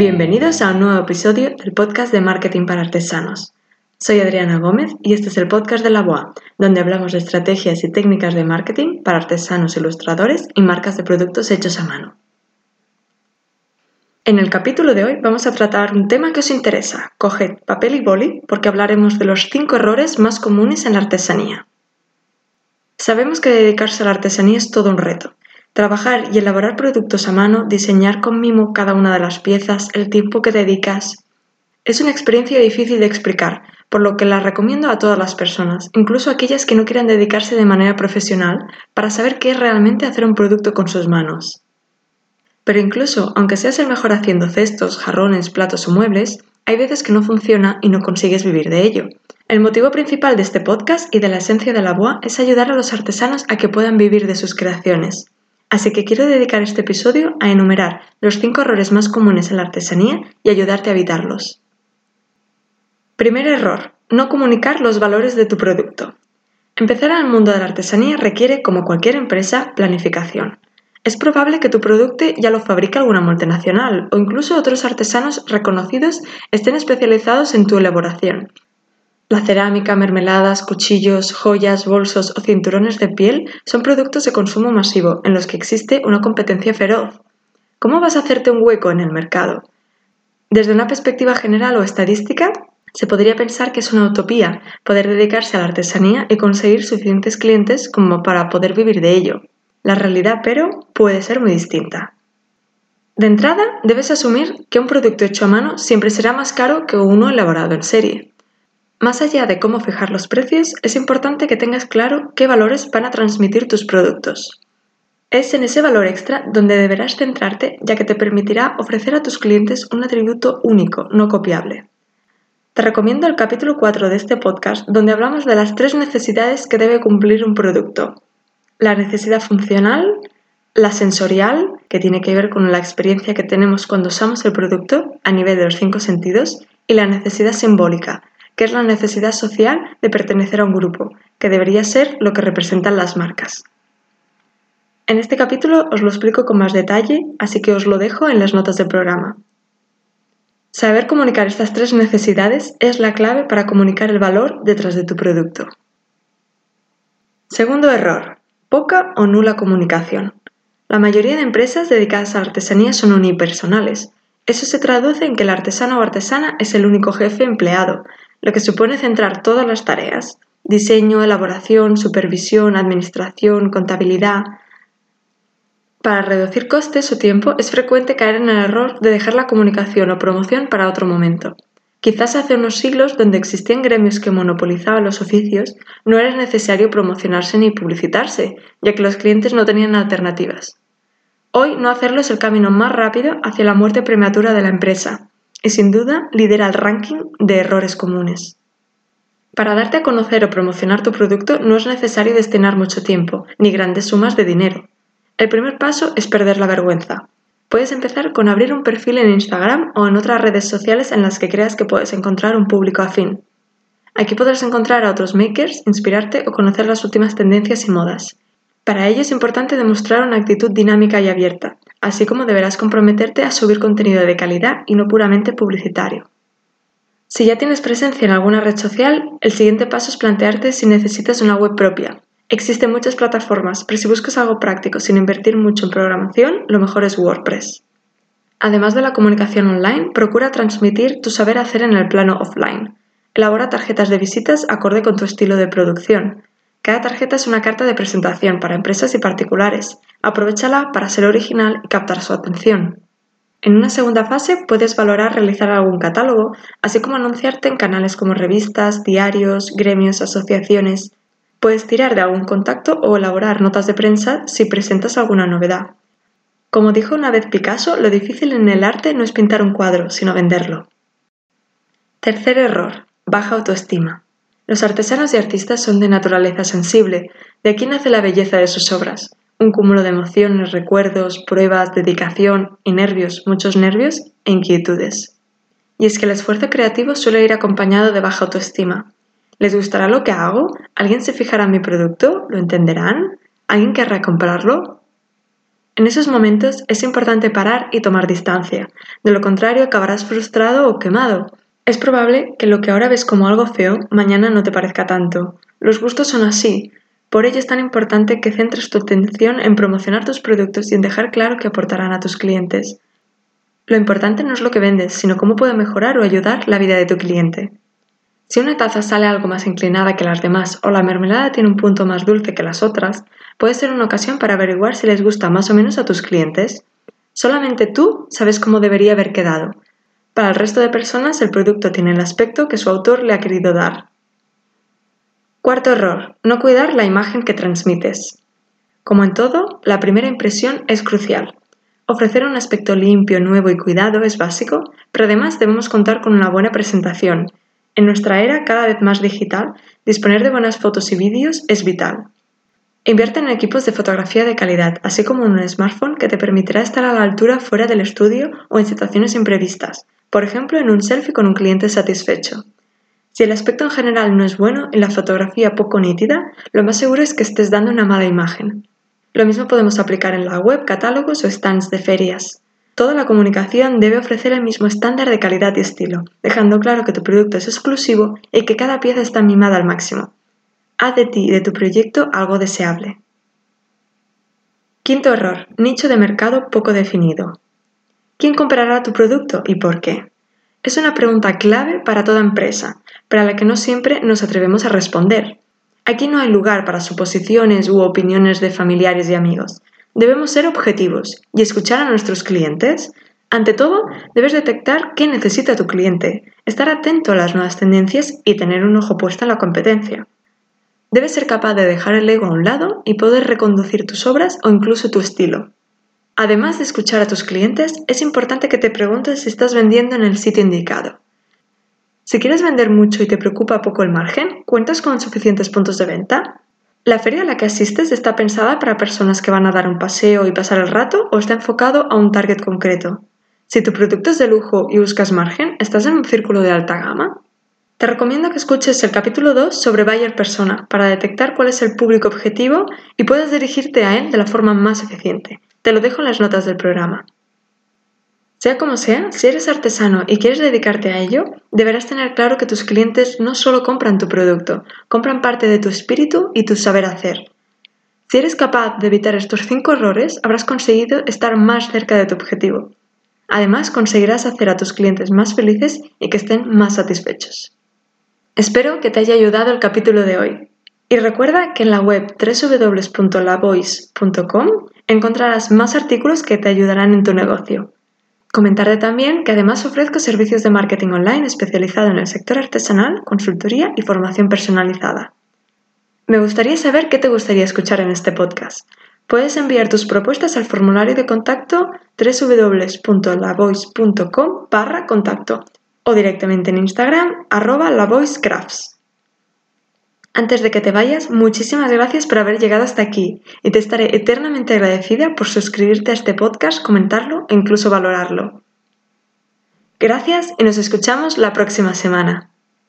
Bienvenidos a un nuevo episodio del podcast de Marketing para Artesanos. Soy Adriana Gómez y este es el podcast de la BOA, donde hablamos de estrategias y técnicas de marketing para artesanos, ilustradores y marcas de productos hechos a mano. En el capítulo de hoy vamos a tratar un tema que os interesa. Coged papel y boli porque hablaremos de los 5 errores más comunes en la artesanía. Sabemos que dedicarse a la artesanía es todo un reto, Trabajar y elaborar productos a mano, diseñar con mimo cada una de las piezas, el tiempo que dedicas. Es una experiencia difícil de explicar, por lo que la recomiendo a todas las personas, incluso aquellas que no quieran dedicarse de manera profesional, para saber qué es realmente hacer un producto con sus manos. Pero incluso, aunque seas el mejor haciendo cestos, jarrones, platos o muebles, hay veces que no funciona y no consigues vivir de ello. El motivo principal de este podcast y de la esencia de la BOA es ayudar a los artesanos a que puedan vivir de sus creaciones. Así que quiero dedicar este episodio a enumerar los 5 errores más comunes en la artesanía y ayudarte a evitarlos. Primer error, no comunicar los valores de tu producto. Empezar el mundo de la artesanía requiere, como cualquier empresa, planificación. Es probable que tu producto ya lo fabrique alguna multinacional o incluso otros artesanos reconocidos estén especializados en tu elaboración, la cerámica, mermeladas, cuchillos, joyas, bolsos o cinturones de piel son productos de consumo masivo en los que existe una competencia feroz. ¿Cómo vas a hacerte un hueco en el mercado? Desde una perspectiva general o estadística, se podría pensar que es una utopía poder dedicarse a la artesanía y conseguir suficientes clientes como para poder vivir de ello. La realidad, pero, puede ser muy distinta. De entrada, debes asumir que un producto hecho a mano siempre será más caro que uno elaborado en serie. Más allá de cómo fijar los precios, es importante que tengas claro qué valores van a transmitir tus productos. Es en ese valor extra donde deberás centrarte ya que te permitirá ofrecer a tus clientes un atributo único, no copiable. Te recomiendo el capítulo 4 de este podcast donde hablamos de las tres necesidades que debe cumplir un producto. La necesidad funcional, la sensorial, que tiene que ver con la experiencia que tenemos cuando usamos el producto a nivel de los cinco sentidos, y la necesidad simbólica, que es la necesidad social de pertenecer a un grupo, que debería ser lo que representan las marcas. En este capítulo os lo explico con más detalle, así que os lo dejo en las notas del programa. Saber comunicar estas tres necesidades es la clave para comunicar el valor detrás de tu producto. Segundo error, poca o nula comunicación. La mayoría de empresas dedicadas a artesanía son unipersonales. Eso se traduce en que el artesano o artesana es el único jefe empleado, lo que supone centrar todas las tareas, diseño, elaboración, supervisión, administración, contabilidad. Para reducir costes o tiempo es frecuente caer en el error de dejar la comunicación o promoción para otro momento. Quizás hace unos siglos, donde existían gremios que monopolizaban los oficios, no era necesario promocionarse ni publicitarse, ya que los clientes no tenían alternativas. Hoy no hacerlo es el camino más rápido hacia la muerte prematura de la empresa, y sin duda lidera el ranking de errores comunes. Para darte a conocer o promocionar tu producto no es necesario destinar mucho tiempo ni grandes sumas de dinero. El primer paso es perder la vergüenza. Puedes empezar con abrir un perfil en Instagram o en otras redes sociales en las que creas que puedes encontrar un público afín. Aquí podrás encontrar a otros makers, inspirarte o conocer las últimas tendencias y modas. Para ello es importante demostrar una actitud dinámica y abierta, así como deberás comprometerte a subir contenido de calidad y no puramente publicitario. Si ya tienes presencia en alguna red social, el siguiente paso es plantearte si necesitas una web propia. Existen muchas plataformas, pero si buscas algo práctico sin invertir mucho en programación, lo mejor es WordPress. Además de la comunicación online, procura transmitir tu saber hacer en el plano offline. Elabora tarjetas de visitas acorde con tu estilo de producción. Cada tarjeta es una carta de presentación para empresas y particulares. Aprovechala para ser original y captar su atención. En una segunda fase puedes valorar realizar algún catálogo, así como anunciarte en canales como revistas, diarios, gremios, asociaciones. Puedes tirar de algún contacto o elaborar notas de prensa si presentas alguna novedad. Como dijo una vez Picasso, lo difícil en el arte no es pintar un cuadro, sino venderlo. Tercer error, baja autoestima. Los artesanos y artistas son de naturaleza sensible, de aquí nace la belleza de sus obras, un cúmulo de emociones, recuerdos, pruebas, dedicación y nervios, muchos nervios e inquietudes. Y es que el esfuerzo creativo suele ir acompañado de baja autoestima. ¿Les gustará lo que hago? ¿Alguien se fijará en mi producto? ¿Lo entenderán? ¿Alguien querrá comprarlo? En esos momentos es importante parar y tomar distancia, de lo contrario acabarás frustrado o quemado. Es probable que lo que ahora ves como algo feo, mañana no te parezca tanto. Los gustos son así, por ello es tan importante que centres tu atención en promocionar tus productos y en dejar claro que aportarán a tus clientes. Lo importante no es lo que vendes, sino cómo puede mejorar o ayudar la vida de tu cliente. Si una taza sale algo más inclinada que las demás o la mermelada tiene un punto más dulce que las otras, puede ser una ocasión para averiguar si les gusta más o menos a tus clientes. Solamente tú sabes cómo debería haber quedado. Para el resto de personas el producto tiene el aspecto que su autor le ha querido dar. Cuarto error, no cuidar la imagen que transmites. Como en todo, la primera impresión es crucial. Ofrecer un aspecto limpio, nuevo y cuidado es básico, pero además debemos contar con una buena presentación, en nuestra era cada vez más digital, disponer de buenas fotos y vídeos es vital. Invierte en equipos de fotografía de calidad, así como en un smartphone que te permitirá estar a la altura fuera del estudio o en situaciones imprevistas, por ejemplo en un selfie con un cliente satisfecho. Si el aspecto en general no es bueno y la fotografía poco nítida, lo más seguro es que estés dando una mala imagen. Lo mismo podemos aplicar en la web, catálogos o stands de ferias. Toda la comunicación debe ofrecer el mismo estándar de calidad y estilo, dejando claro que tu producto es exclusivo y que cada pieza está mimada al máximo. Haz de ti y de tu proyecto algo deseable. Quinto error. Nicho de mercado poco definido. ¿Quién comprará tu producto y por qué? Es una pregunta clave para toda empresa, pero a la que no siempre nos atrevemos a responder. Aquí no hay lugar para suposiciones u opiniones de familiares y amigos. Debemos ser objetivos y escuchar a nuestros clientes. Ante todo, debes detectar qué necesita tu cliente, estar atento a las nuevas tendencias y tener un ojo puesto en la competencia. Debes ser capaz de dejar el ego a un lado y poder reconducir tus obras o incluso tu estilo. Además de escuchar a tus clientes, es importante que te preguntes si estás vendiendo en el sitio indicado. Si quieres vender mucho y te preocupa poco el margen, ¿cuentas con suficientes puntos de venta? ¿La feria a la que asistes está pensada para personas que van a dar un paseo y pasar el rato o está enfocado a un target concreto? Si tu producto es de lujo y buscas margen, ¿estás en un círculo de alta gama? Te recomiendo que escuches el capítulo 2 sobre Buyer Persona para detectar cuál es el público objetivo y puedas dirigirte a él de la forma más eficiente. Te lo dejo en las notas del programa. Sea como sea, si eres artesano y quieres dedicarte a ello, deberás tener claro que tus clientes no solo compran tu producto, compran parte de tu espíritu y tu saber hacer. Si eres capaz de evitar estos cinco errores, habrás conseguido estar más cerca de tu objetivo. Además, conseguirás hacer a tus clientes más felices y que estén más satisfechos. Espero que te haya ayudado el capítulo de hoy. Y recuerda que en la web www.lavoice.com encontrarás más artículos que te ayudarán en tu negocio. Comentaré también que además ofrezco servicios de marketing online especializado en el sector artesanal, consultoría y formación personalizada. Me gustaría saber qué te gustaría escuchar en este podcast. Puedes enviar tus propuestas al formulario de contacto www.lavoice.com barra contacto o directamente en Instagram arroba lavoicecrafts. Antes de que te vayas, muchísimas gracias por haber llegado hasta aquí y te estaré eternamente agradecida por suscribirte a este podcast, comentarlo e incluso valorarlo. Gracias y nos escuchamos la próxima semana.